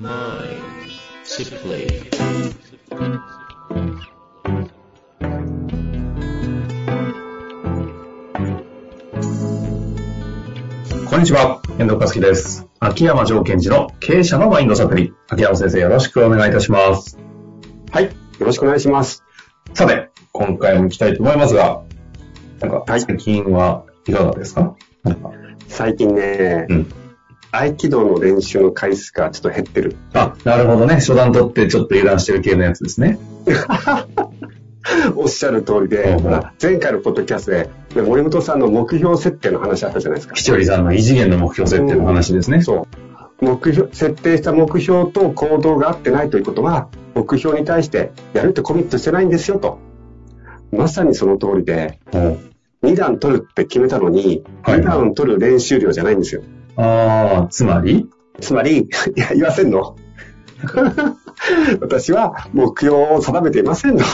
こんにちは、遠藤和樹です。秋山条件時の経営者のマインドサプリ。秋山先生よろしくお願いいたします。はい。よろしくお願いします。さて、今回も行きたいと思いますが、なんか、はい最近はいかがですか？なんか最近ね、うん合気道の練習の回数がちょっと減ってる。あ、なるほどね。初段取ってちょっと油断してる系のやつですね。おっしゃる通りで、うんほら前回のポッドキャストで、ね森本さんの目標設定の話あったじゃないですか。ひとりさんの異次元の目標設定の話ですね。そう。目標、設定した目標と行動が合ってないということは、目標に対してやるってコミットしてないんですよと。まさにその通りで、お2段取るって決めたのに、はい2段取る練習量じゃないんですよ。ああ、つまり？つまり、いや、言わせんの？私は目標を定めていませんの。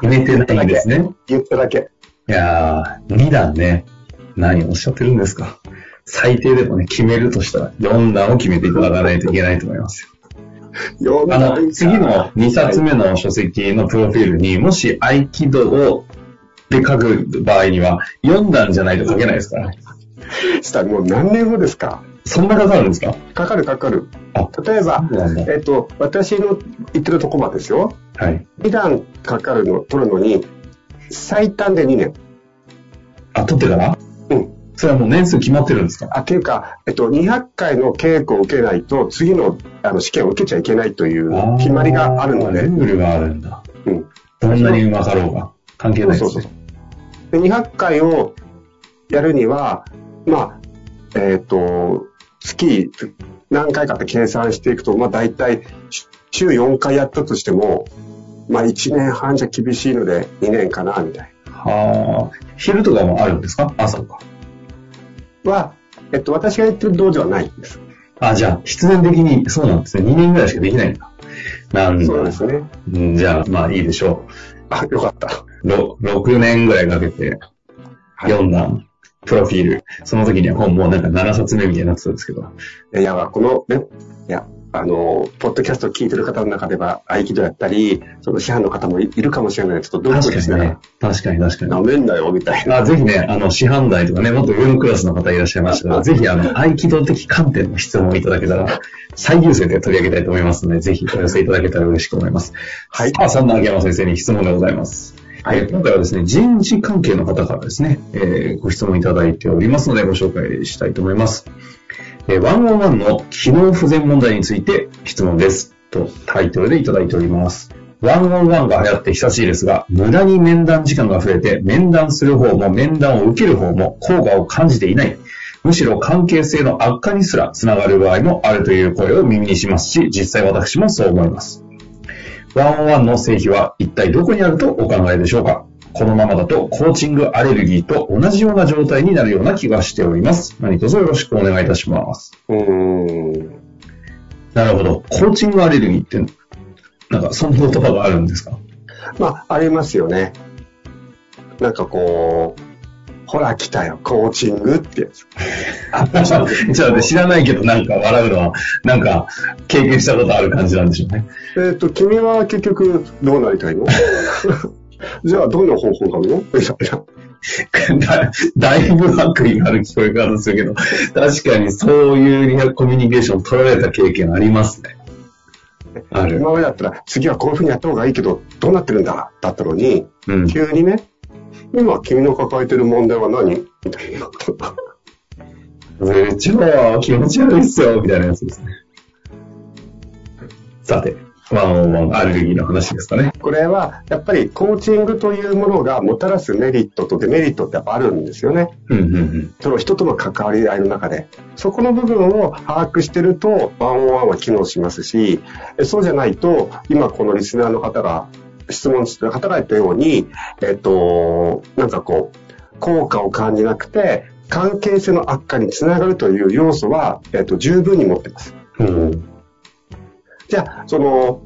決めてないんですね。言っただけ。いやー、2段ね。何をおっしゃってるんですか。最低でもね、決めるとしたら4段を決めていただかないといけないと思いますよ。あの、次の2冊目の書籍のプロフィールに、もし合気道をで書く場合には、4段じゃないと書けないですからね。したらもう何年後ですか？そんなかかるんですか？かかるかかる。あ、例えば。えっと、私の言ってるとこまでですよ。はい。2段かかるの、取るのに、最短で2年。あ、取ってから？うん。それはもう年数決まってるんですか？あ、っていうか、えっと、200回の稽古を受けないと、次のあの試験を受けちゃいけないという決まりがあるので、ルールがあるんだ。うん。どんなにうまかろうが。関係ないですね。で200回をやるには、まあ、えっ、と、月何回かって計算していくと、まあ大体週4回やったとしても、まあ1年半じゃ厳しいので2年かな、みたいはあ。昼とかもあるんですか？朝とか。な。は、えっと、私が言ってる道場はないんです。あ、じゃあ、必然的に、そうなんですね。2年ぐらいしかできないんだ。なんだ。そうですね。うんじゃあ、まあいいでしょあ、よかった。う。ろ6年ぐらいかけて、はい読んだ、プロフィール。その時には本もうなんか7冊目みたいになってたんですけど。いや、このね、いや、あの、ポッドキャストを聞いてる方の中では、合気道やったり、その師範の方もいいるかもしれない。ちょっとドキドキしながら、ね。確かに確かに。なめんなよ、みたいな。あぜひね、あの、師範代とかね、もっと上のクラスの方いらっしゃいましたら、ぜひ、あの、合気道的観点の質問をいただけたら、最優先で取り上げたいと思いますので、ぜひお寄せいただけたら嬉しく思います。はいさあ、そんな秋山先生に質問がございます。はい今回はですね、人事関係の方からですね、えーご質問いただいておりますので、ご紹介したいと思います。えー、101の機能不全問題について質問です。とタイトルでいただいております。101が流行って久しいですが、無駄に面談時間が増えて、面談する方も面談を受ける方も効果を感じていない。むしろ関係性の悪化にすらつながる場合もあるという声を耳にしますし、実際私もそう思います。101の成否は一体どこにあるとお考えでしょうか？このままだとコーチングアレルギーと同じような状態になるような気がしております。何卒よろしくお願いいたします。うーん。なるほど。コーチングアレルギーって、なんかそんな言葉があるんですか？まあ、ありますよね。なんかこう、ほら来たよ、コーチングってやつ。ちょっと知らないけどなんか笑うのは、なんか経験したことある感じなんでしょうね。えっ、と、君は結局どうなりたいの？じゃあ、どんな方法があるの？みたいな。だだいぶ悪意がある聞こえ方するけど、確かにそういうリアコミュニケーション取られた経験ありますね。ある。今までだったら、次はこういうふうにやった方がいいけど、どうなってるんだ？だったのに、うん。急にね、今君の抱えてる問題は何？みたいな。うちは気持ち悪いっすよ、みたいなやつですね。さて、ワンオンワンアレルギーの話ですかね。これは、やっぱりコーチングというものがもたらすメリットとデメリットってあるんですよね。うんうんうん。その人との関わり合いの中で。そこの部分を把握してると、ワンオンワンは機能しますし、えそうじゃないと、今このリスナーの方が質問してる方が言ったように、えっと、なんかこう、効果を感じなくて、関係性の悪化につながるという要素は、えっと、十分に持ってます。うん。じゃあ、その、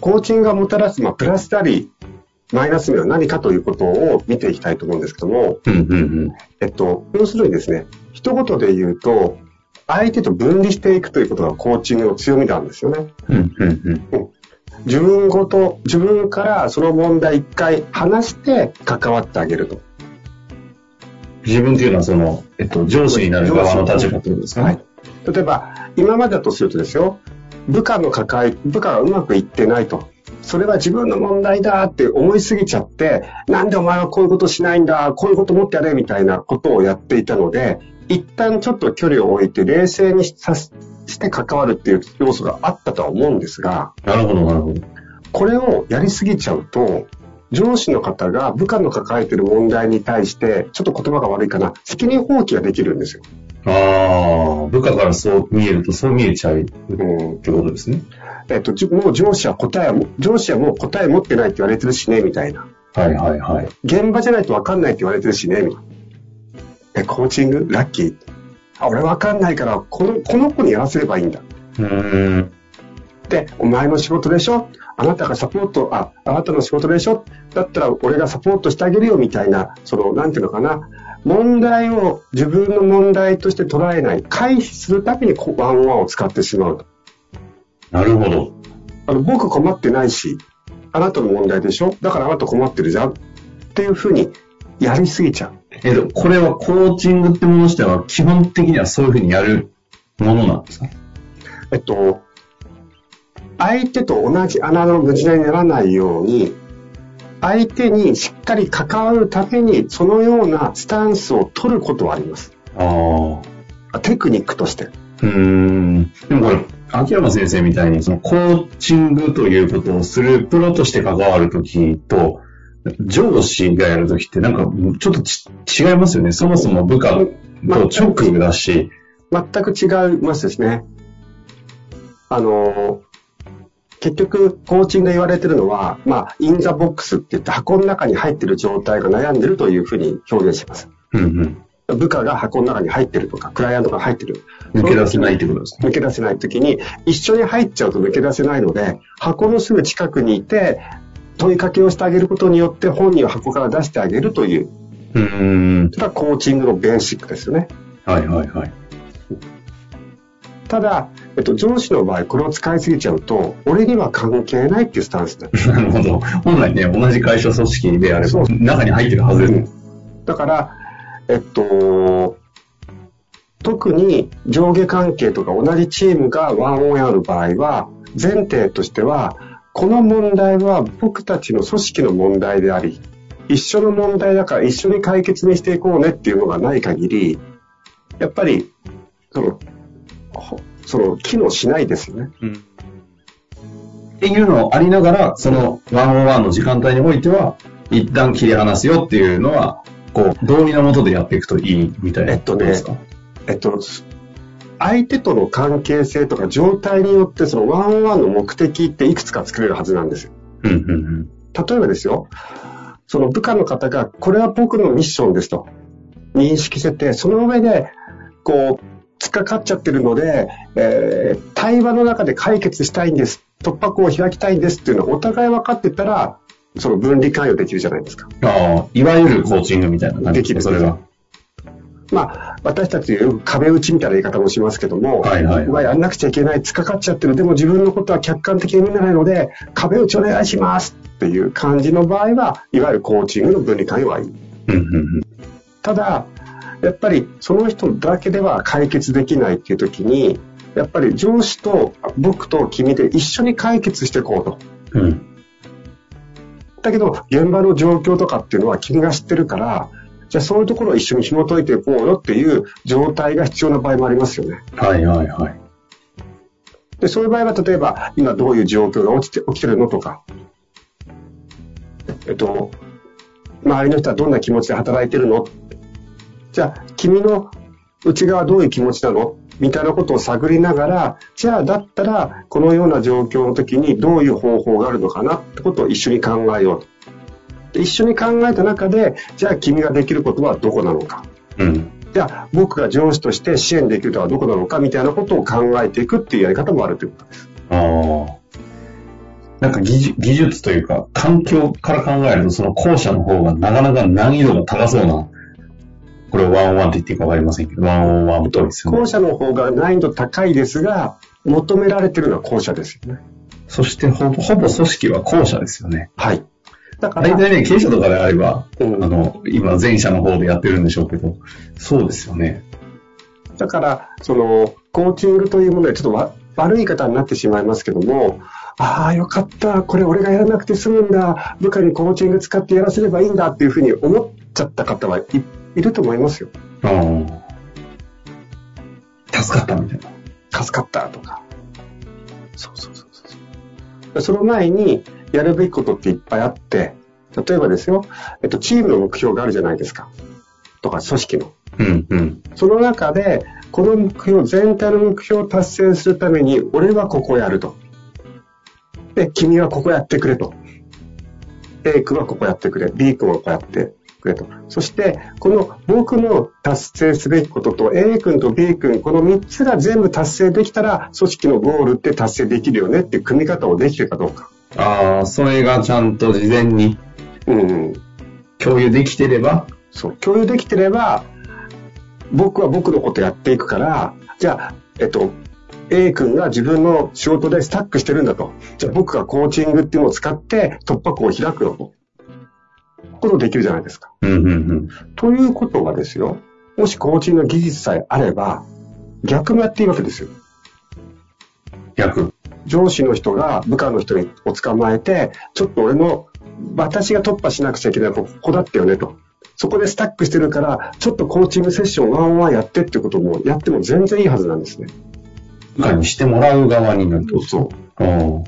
コーチングがもたらす、まあ、プラスであり、マイナス面は何かということを見ていきたいと思うんですけども、うんうんうん。えっと、要するにですね、一言で言うと、相手と分離していくということがコーチングの強みなんですよね。うん、うん、うん。自分ごと、自分からその問題一回離して関わってあげると。自分っていうのはその、えっと、上司になる側の立場ってことですか？はいね。。例えば、今までだとするとですよ、部下の抱え、部下がうまくいってないと。それは自分の問題だって思いすぎちゃって、なんでお前はこういうことしないんだ、こういうこと持ってやれみたいなことをやっていたので、一旦ちょっと距離を置いて冷静にさしして関わるっていう要素があったとは思うんですが、なるほど、なるほど。これをやりすぎちゃうと、上司の方が部下の抱えている問題に対して、ちょっと言葉が悪いかな、責任放棄ができるんですよ。ああ、部下からそう見えるとそう見えちゃうっうんてことですね。えっと、じもう上司は答えを、上司はもう答え持ってないって言われてるしね、みたいな。はいはいはい。現場じゃないと分かんないって言われてるしね、みたいな。え、コーチング？ラッキー？あ、俺分かんないから、この、この子にやらせればいいんだ。うーん。で、お前の仕事でしょ？あなたがサポート、あ、あなたの仕事でしょ？だったら俺がサポートしてあげるよみたいな、その、なんていうのかな？問題を自分の問題として捉えない、回避するためにこワンワンを使ってしまうと。なるほど。あの、僕困ってないし、あなたの問題でしょ？だからあなた困ってるじゃんっていうふうにやりすぎちゃう。えっと、これはコーチングってものとしては基本的にはそういうふうにやるものなんですか？えっと、相手と同じ穴の無事にならないように、相手にしっかり関わるために、そのようなスタンスを取ることはあります。ああ。あテクニックとして。うーん。でもこれ、秋山先生みたいに、そのコーチングということをするプロとして関わるときと、上司がやるときってなんかちょっとち違いますよね。そもそも部下と直だし。全く違いますですね。あの、結局、コーチングで言われてるのは、まあ、 in the box って言って箱の中に入ってる状態が悩んでるというふうに表現します。うんうん。部下が箱の中に入ってるとか、クライアントが入ってる。抜け出せないってことですか抜け出せないときに、一緒に入っちゃうと抜け出せないので、箱のすぐ近くにいて、問いかけをしてあげることによって本人を箱から出してあげるという、うーん。それがコーチングのベーシックですよね。はいはいはい。ただ、えっと、上司の場合、これを使いすぎちゃうと、俺には関係ないっていうスタンスだ。なるほど。本来ね、同じ会社組織であれば、中に入ってるはずです。だから、えっと、特に上下関係とか同じチームがワンオンやる場合は、前提としては、この問題は僕たちの組織の問題であり、一緒の問題だから一緒に解決にしていこうねっていうのがない限り、やっぱり、その、ほその、機能しないですよね。っていうのありながら、そのワンオンワンの時間帯においては、一旦切り離すよっていうのは、こう、道理のもとでやっていくといいみたいなことですか、えっと、相手との関係性とか状態によってそのワンオンワンの目的っていくつか作れるはずなんですよ。うんうんうん。例えばですよ、その部下の方が、これは僕のミッションですと認識してて、その上で、こう、突っかかっちゃってるので、えー対話の中で解決したいんです。突破口を開きたいんですっていうのをお互い分かってたら、その分離関与できるじゃないですか。ああ、いわゆるコーチングみたいな感じできるそれが。まあ、私たちよく壁打ちみたいな言い方もしますけども、はいはいわやんなくちゃいけない、突っかかっちゃってる、でも自分のことは客観的に見ないので、壁打ちお願いしますっていう感じの場合は、いわゆるコーチングの分離関与はいい。ただ、やっぱりその人だけでは解決できないっていう時に、やっぱり上司と僕と君で一緒に解決していこうと。うん。だけど、現場の状況とかっていうのは君が知ってるから、じゃあそういうところを一緒に紐解いていこうよっていう状態が必要な場合もありますよね。はいはいはい。で、そういう場合は、例えば、今どういう状況が起きて起きてるのとか、えっと、周りの人はどんな気持ちで働いてるの？じゃあ、君の内側はどういう気持ちなの？みたいなことを探りながら、じゃあ、だったら、このような状況の時にどういう方法があるのかなってことを一緒に考えようと。で一緒に考えた中で、じゃあ君ができることはどこなのか。うん。じゃあ、僕が上司として支援できるのはどこなのかみたいなことを考えていくっていうやり方もあるということです。ああ。なんか技術というか、環境から考えると、その後者の方がなかなか難易度が高そうなこれをワンオンワンと言っていいかわかりませんけど、ワンオンワンとですね。後者の方が難易度高いですが、求められてるのは後者ですよね。そしてほぼ、ほぼ組織は後者ですよね。はい。だから、大体ね、経営者とかであれば、うんあの、今前者の方でやってるんでしょうけど、そうですよね。だから、その、コーチングというものでちょっとわ悪い言い方になってしまいますけども、ああ、よかった、これ俺がやらなくて済むんだ、部下にコーチング使ってやらせればいいんだっていうふうに思っちゃった方はい、いると思いますよ。うん。助かったみたいな。助かったとか。そうそうそうそう。その前にやるべきことっていっぱいあって、例えばですよ、えっと、チームの目標があるじゃないですか。とか、組織の。うん、うん。その中で、この目標、全体の目標を達成するために、俺はここをやると。で、君はここやってくれと。A 君はここやってくれ。B 君はここやってくれと。そして、この僕の達成すべきことと A 君と B 君、この3つが全部達成できたら、組織のゴールって達成できるよねっていう組み方をできてるかどうか。ああ、それがちゃんと事前にうんうん。共有できてれば、そう、共有できてれば、僕は僕のことやっていくから、じゃあ、えっと、A 君が自分の仕事でスタックしてるんだと。じゃあ僕がコーチングっていうのを使って突破口を開くよと。ことできるじゃないですか。うん、うん、うん。ということはですよ、もしコーチングの技術さえあれば、逆もやっていいわけですよ。逆。上司の人が部下の人を捕まえて、ちょっと俺の、私が突破しなくちゃいけないここだったよねと。そこでスタックしてるから、ちょっとコーチングセッションワンワンやってってこともやっても全然いいはずなんですね。部下にしてもらう側になると。そう。うん。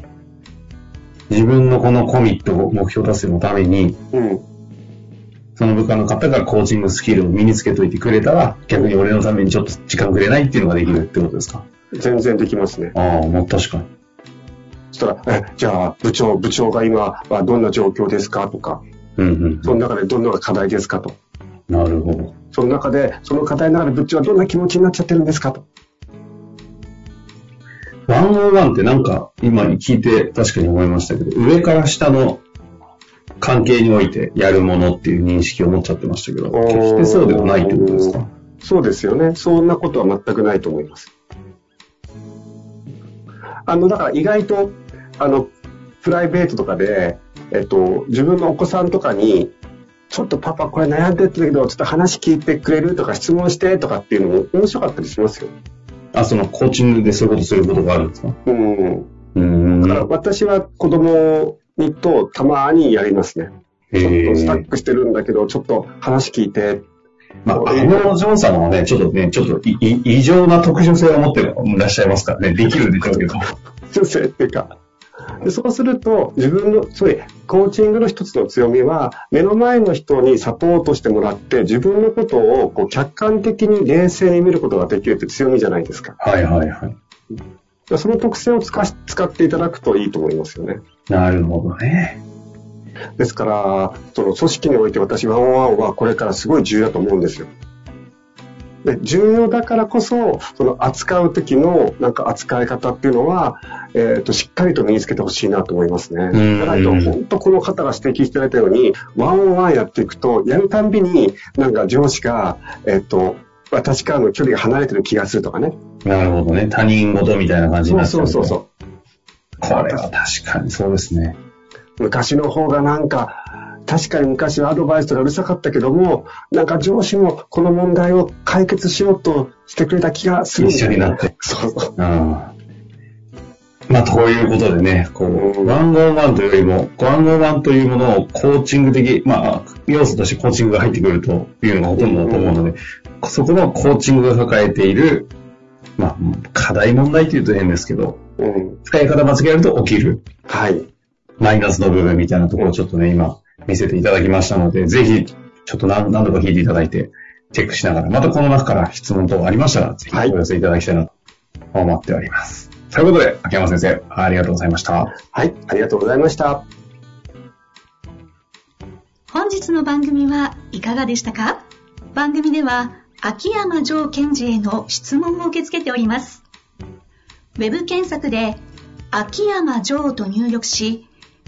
自分のこのコミット、目標達成のために、うん。その部下の方がコーチングスキルを身につけといてくれたら、逆に俺のためにちょっと時間くれないっていうのができるってことですか？全然できますね。ああ、もう確かに。そしたら、え、じゃあ部長、部長が今はどんな状況ですか？とか、うんうん。その中でどんな課題ですか？と。なるほど。その中で、その課題の中で部長はどんな気持ちになっちゃってるんですか？と。ワンオンワンってなんか今聞いて確かに思いましたけど、上から下の関係においてやるものっていう認識を持っちゃってましたけど、決してそうではないってことですか？そうですよね。そんなことは全くないと思います。あの、だから意外と、あの、プライベートとかで、えっと、自分のお子さんとかに、ちょっとパパこれ悩んでってだけど、ちょっと話聞いてくれるとか質問してとかっていうのも面白かったりしますよ。あ、そのコーチングでそういうことすることがあるんですか？うん。うーん。だから私は子供にとたまにやりますね。ちょっとスタックしてるんだけど、ちょっと話聞いて。まあ、あのジョン様はね、ちょっとね、ちょっと異常な特殊性を持っていらっしゃいますからね、できるんでしょうけど。女性っていうか。でそうすると、自分の、つまり、コーチングの一つの強みは、目の前の人にサポートしてもらって、自分のことをこう客観的に冷静に見ることができるって強みじゃないですか。はいはいはい。でその特性を使し使っていただくといいと思いますよね。なるほどね。ですから、その組織において私、ワンオンワンはこれからすごい重要だと思うんですよ。で重要だからこそ、その扱う時のなんか扱い方っていうのは、えっ、と、しっかりと身につけてほしいなと思いますね。んじゃないと、本当この方が指摘していただいたように、ワンオンワンやっていくと、やるたんびに、なんか上司が、えっ、と、私からの距離が離れてる気がするとかね。なるほどね。他人事みたいな感じにそなっちゃう。うそうそうそう。これは確かにそうですね。昔の方がなんか、確かに昔はアドバイスとかうるさかったけども、なんか上司もこの問題を解決しようとしてくれた気がする一緒になって。そうそう。うんまあ、ということでね、こう、うんワンオンワンというよりも、ワンオンワンというものをコーチング的、まあ、要素としてコーチングが入ってくるというのがほとんどだと思うので、そこのコーチングが抱えている、まあ、課題問題というと変ですけど、うん。使い方間違えると起きるはい。マイナスの部分みたいなところをちょっとね、今見せていただきましたので、ぜひ、ちょっと何何度か聞いていただいて、チェックしながら、またこの中から質問等ありましたら、ぜひはいお寄せいただきたいなと思っております。ということで、秋山先生、ありがとうございました。はい。ありがとうございました。本日の番組はいかがでしたか？番組では秋山城賢治への質問を受け付けております。ウェブ検索で秋山城と入力し、